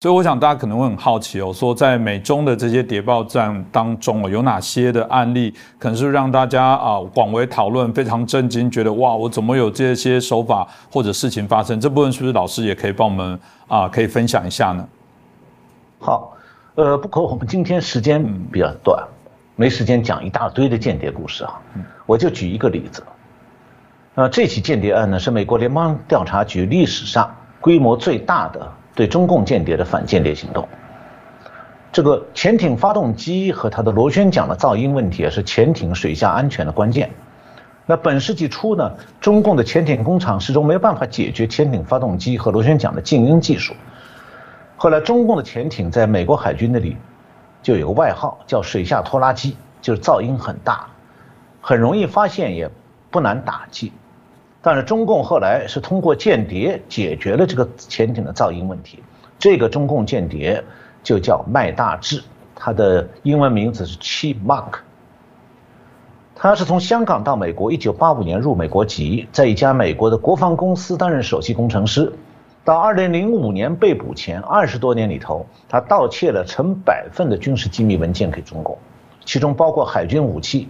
所以我想大家可能会很好奇哦，说在美中的这些谍报战当中哦，有哪些的案例可能是让大家啊广为讨论、非常震惊，觉得哇，我怎么有这些手法或者事情发生？这部分是不是老师也可以帮我们啊可以分享一下呢？好，呃，不过我们今天时间比较短，没时间讲一大堆的间谍故事啊，我就举一个例子。呃，这起间谍案呢，是美国联邦调查局历史上规模最大的。对中共间谍的反间谍行动，这个潜艇发动机和它的螺旋桨的噪音问题，也是潜艇水下安全的关键。那本世纪初呢，中共的潜艇工厂始终没有办法解决潜艇发动机和螺旋桨的静音技术。后来，中共的潜艇在美国海军那里就有个外号叫“水下拖拉机”，就是噪音很大，很容易发现，也不难打击。但是中共后来是通过间谍解决了这个潜艇的噪音问题。这个中共间谍就叫麦大志，他的英文名字是 Chi Mark。他是从香港到美国，一九八五年入美国籍，在一家美国的国防公司担任首席工程师。到二零零五年被捕前二十多年里头，他盗窃了成百份的军事机密文件给中共，其中包括海军武器、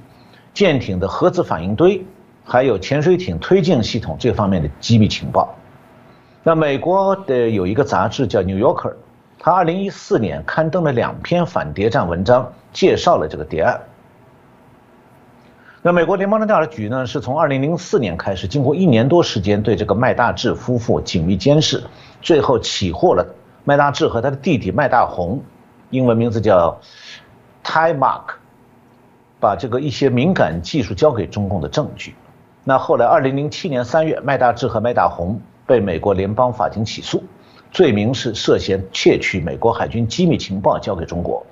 舰艇的核子反应堆。还有潜水艇推进系统这方面的机密情报。那美国的有一个杂志叫《New Yorker》，它二零一四年刊登了两篇反谍战文章，介绍了这个谍案。那美国联邦调查局呢，是从二零零四年开始，经过一年多时间对这个麦大志夫妇紧密监视，最后起获了麦大志和他的弟弟麦大红，英文名字叫 Ty Mark，把这个一些敏感技术交给中共的证据。那后来，二零零七年三月，麦大志和麦大红被美国联邦法庭起诉，罪名是涉嫌窃取美国海军机密情报交给中国。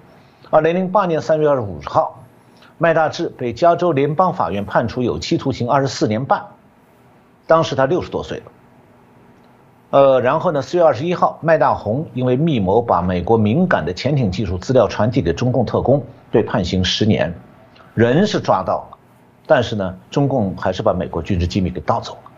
二零零八年三月二十五号，麦大志被加州联邦法院判处有期徒刑二十四年半，当时他六十多岁了。呃，然后呢，四月二十一号，麦大红因为密谋把美国敏感的潜艇技术资料传递给中共特工，被判刑十年，人是抓到了。但是呢，中共还是把美国军事机密给盗走了。